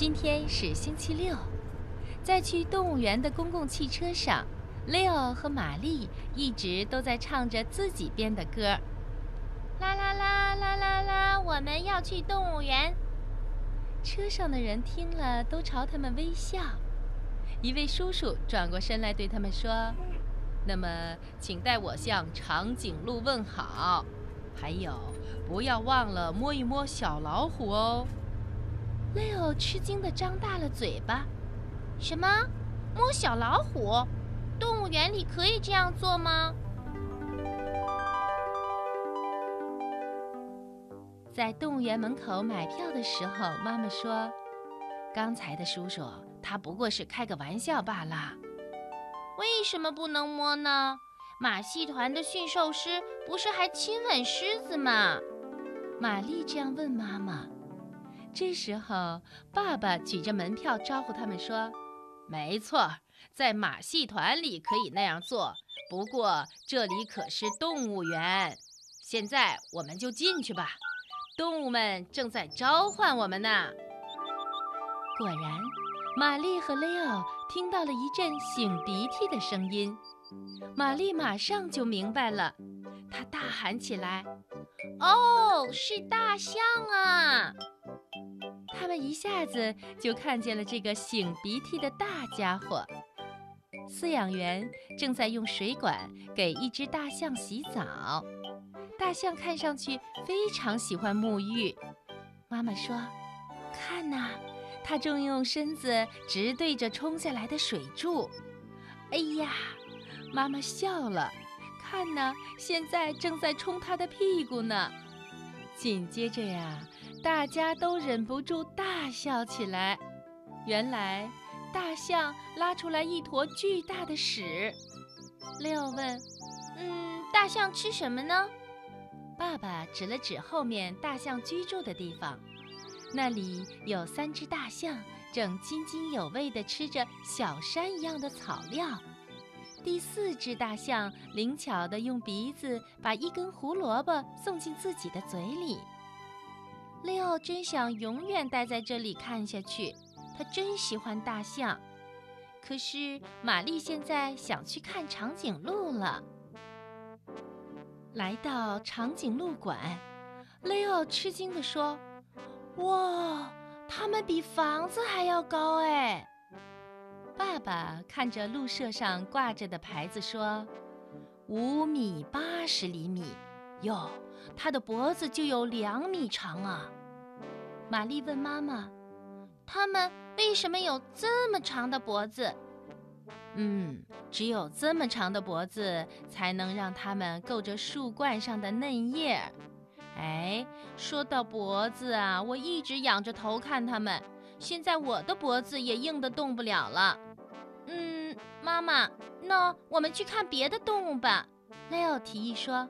今天是星期六，在去动物园的公共汽车上，Leo 和玛丽一直都在唱着自己编的歌。啦啦啦啦啦啦！我们要去动物园。车上的人听了都朝他们微笑。一位叔叔转过身来对他们说：“那么，请代我向长颈鹿问好，还有，不要忘了摸一摸小老虎哦。” Leo 吃惊地张大了嘴巴：“什么？摸小老虎？动物园里可以这样做吗？”在动物园门口买票的时候，妈妈说：“刚才的叔叔他不过是开个玩笑罢了。”为什么不能摸呢？马戏团的驯兽师不是还亲吻狮子吗？玛丽这样问妈妈。这时候，爸爸举着门票招呼他们说：“没错，在马戏团里可以那样做，不过这里可是动物园。现在我们就进去吧。”动物们正在召唤我们呢。果然，玛丽和雷奥听到了一阵擤鼻涕的声音。玛丽马上就明白了，她大喊起来：“哦，是大象啊！”他们一下子就看见了这个擤鼻涕的大家伙。饲养员正在用水管给一只大象洗澡。大象看上去非常喜欢沐浴。妈妈说：“看呐，它正用身子直对着冲下来的水柱。”哎呀，妈妈笑了。看呐，现在正在冲它的屁股呢。紧接着呀，大家都忍不住大笑起来。原来，大象拉出来一坨巨大的屎。六问：“嗯，大象吃什么呢？”爸爸指了指后面大象居住的地方，那里有三只大象正津津有味地吃着小山一样的草料。第四只大象灵巧地用鼻子把一根胡萝卜送进自己的嘴里。雷奥真想永远待在这里看下去，他真喜欢大象。可是玛丽现在想去看长颈鹿了。来到长颈鹿馆，雷奥吃惊地说：“哇，它们比房子还要高哎！”爸爸看着鹿舍上挂着的牌子说：“五米八十厘米，哟，它的脖子就有两米长啊！”玛丽问妈妈：“它们为什么有这么长的脖子？”嗯，只有这么长的脖子，才能让它们够着树冠上的嫩叶。哎，说到脖子啊，我一直仰着头看它们，现在我的脖子也硬得动不了了。嗯，妈妈，那我们去看别的动物吧。雷奥提议说。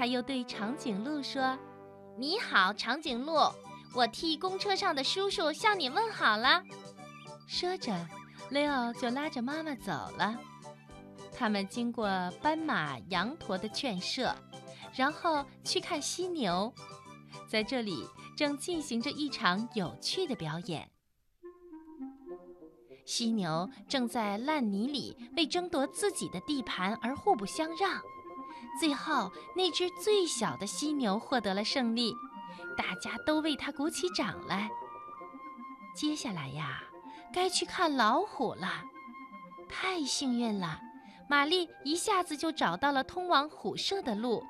他又对长颈鹿说：“你好，长颈鹿，我替公车上的叔叔向你问好了。”说着。雷奥就拉着妈妈走了。他们经过斑马、羊驼的圈舍，然后去看犀牛。在这里正进行着一场有趣的表演。犀牛正在烂泥里为争夺自己的地盘而互不相让。最后，那只最小的犀牛获得了胜利，大家都为它鼓起掌来。接下来呀。该去看老虎了，太幸运了！玛丽一下子就找到了通往虎舍的路。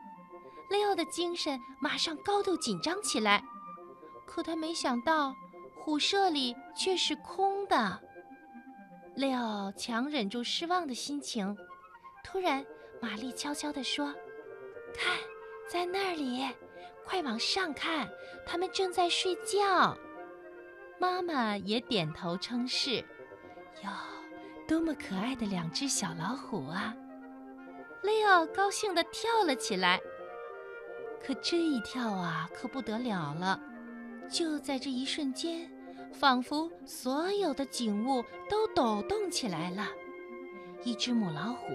雷奥的精神马上高度紧张起来，可他没想到虎舍里却是空的。雷奥强忍住失望的心情，突然，玛丽悄悄地说：“看，在那里，快往上看，他们正在睡觉。”妈妈也点头称是，哟，多么可爱的两只小老虎啊！雷奥高兴地跳了起来。可这一跳啊，可不得了了！就在这一瞬间，仿佛所有的景物都抖动起来了。一只母老虎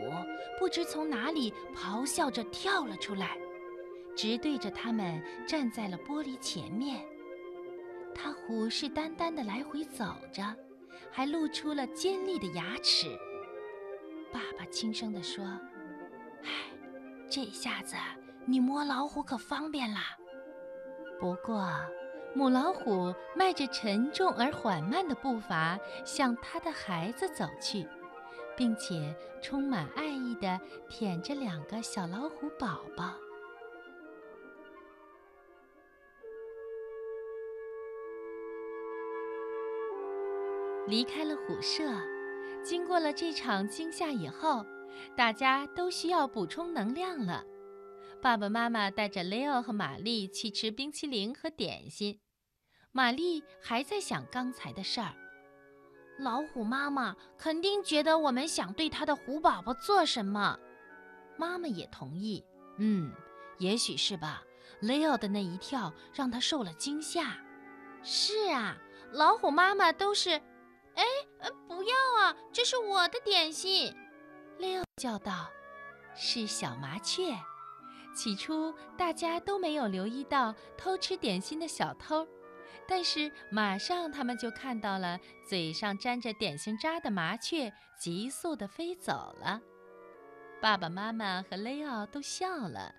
不知从哪里咆哮着跳了出来，直对着他们站在了玻璃前面。它虎视眈眈地来回走着，还露出了尖利的牙齿。爸爸轻声地说：“唉，这下子你摸老虎可方便啦。”不过，母老虎迈着沉重而缓慢的步伐向它的孩子走去，并且充满爱意地舔着两个小老虎宝宝。离开了虎舍，经过了这场惊吓以后，大家都需要补充能量了。爸爸妈妈带着 Leo 和玛丽去吃冰淇淋和点心。玛丽还在想刚才的事儿。老虎妈妈肯定觉得我们想对她的虎宝宝做什么。妈妈也同意。嗯，也许是吧。Leo 的那一跳让他受了惊吓。是啊，老虎妈妈都是。哎，不要啊！这是我的点心。Leo 叫道：“是小麻雀。”起初大家都没有留意到偷吃点心的小偷，但是马上他们就看到了嘴上沾着点心渣的麻雀急速地飞走了。爸爸妈妈和雷奥都笑了，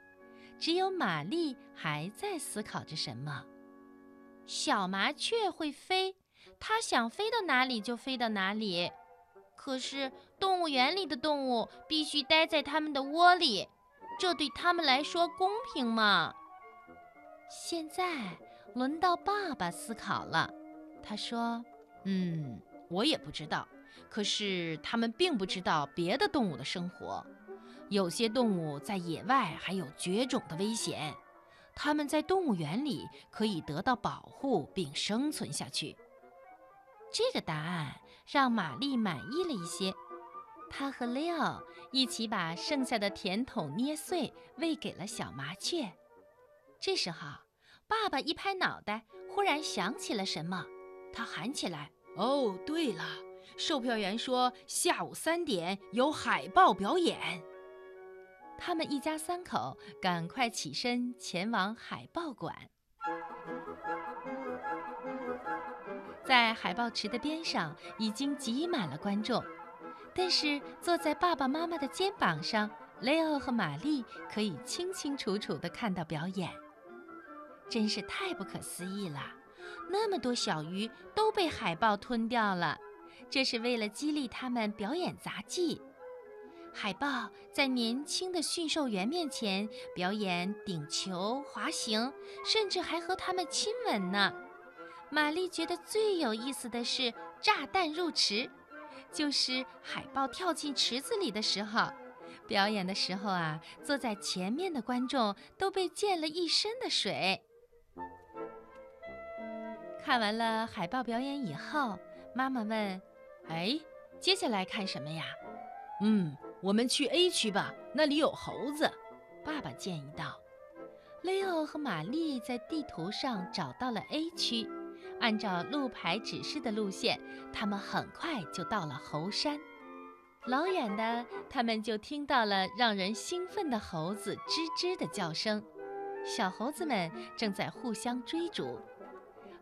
只有玛丽还在思考着什么。小麻雀会飞，它想飞到哪里就飞到哪里。可是动物园里的动物必须待在它们的窝里。这对他们来说公平吗？现在轮到爸爸思考了。他说：“嗯，我也不知道。可是他们并不知道别的动物的生活。有些动物在野外还有绝种的危险，它们在动物园里可以得到保护并生存下去。”这个答案让玛丽满意了一些。他和 Leo 一起把剩下的甜筒捏碎，喂给了小麻雀。这时候，爸爸一拍脑袋，忽然想起了什么，他喊起来：“哦，对了，售票员说下午三点有海豹表演。”他们一家三口赶快起身前往海豹馆。在海豹池的边上，已经挤满了观众。但是坐在爸爸妈妈的肩膀上，雷欧和玛丽可以清清楚楚地看到表演，真是太不可思议了！那么多小鱼都被海豹吞掉了，这是为了激励他们表演杂技。海豹在年轻的驯兽员面前表演顶球、滑行，甚至还和他们亲吻呢。玛丽觉得最有意思的是炸弹入池。就是海豹跳进池子里的时候，表演的时候啊，坐在前面的观众都被溅了一身的水。看完了海豹表演以后，妈妈问：“哎，接下来看什么呀？”“嗯，我们去 A 区吧，那里有猴子。”爸爸建议道。雷欧和玛丽在地图上找到了 A 区。按照路牌指示的路线，他们很快就到了猴山。老远的，他们就听到了让人兴奋的猴子吱吱的叫声。小猴子们正在互相追逐。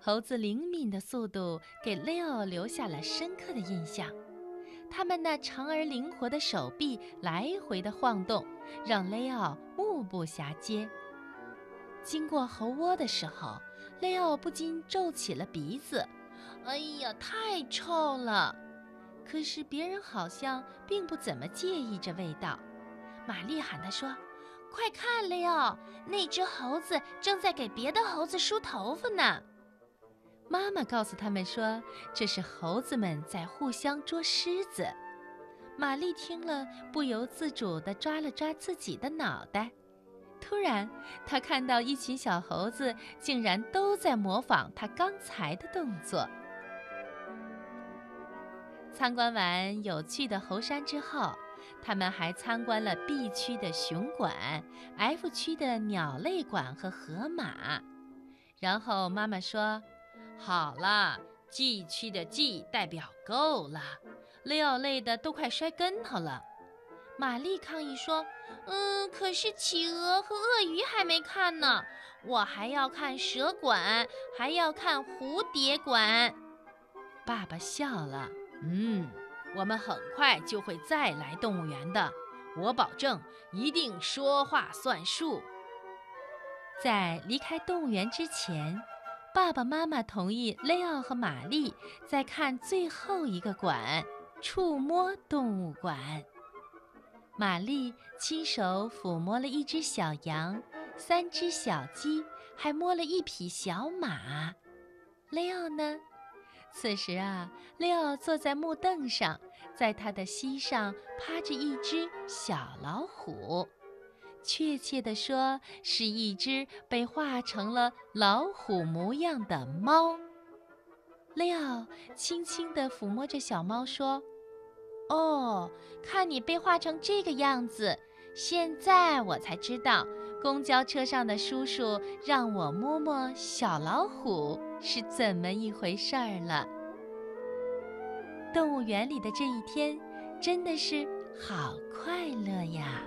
猴子灵敏的速度给 Leo 留下了深刻的印象。它们那长而灵活的手臂来回的晃动，让 Leo 目不暇接。经过猴窝的时候。雷奥不禁皱起了鼻子，“哎呀，太臭了！”可是别人好像并不怎么介意这味道。玛丽喊他说：“快看，雷奥，那只猴子正在给别的猴子梳头发呢。”妈妈告诉他们说：“这是猴子们在互相捉虱子。”玛丽听了，不由自主地抓了抓自己的脑袋。突然，她看到一群小猴子竟然都在模仿她刚才的动作。参观完有趣的猴山之后，他们还参观了 B 区的熊馆、F 区的鸟类馆和河马。然后妈妈说：“好了，G 区的 G 代表够了。”雷奥累得都快摔跟头了。玛丽抗议说：“嗯，可是企鹅和鳄鱼还没看呢，我还要看蛇馆，还要看蝴蝶馆。”爸爸笑了，嗯，我们很快就会再来动物园的，我保证一定说话算数。在离开动物园之前，爸爸妈妈同意雷奥和玛丽再看最后一个馆——触摸动物馆。玛丽亲手抚摸了一只小羊，三只小鸡，还摸了一匹小马。雷奥呢？此时啊，雷奥坐在木凳上，在他的膝上趴着一只小老虎，确切地说，是一只被画成了老虎模样的猫。雷奥轻轻地抚摸着小猫，说。哦，看你被画成这个样子，现在我才知道，公交车上的叔叔让我摸摸小老虎是怎么一回事儿了。动物园里的这一天，真的是好快乐呀！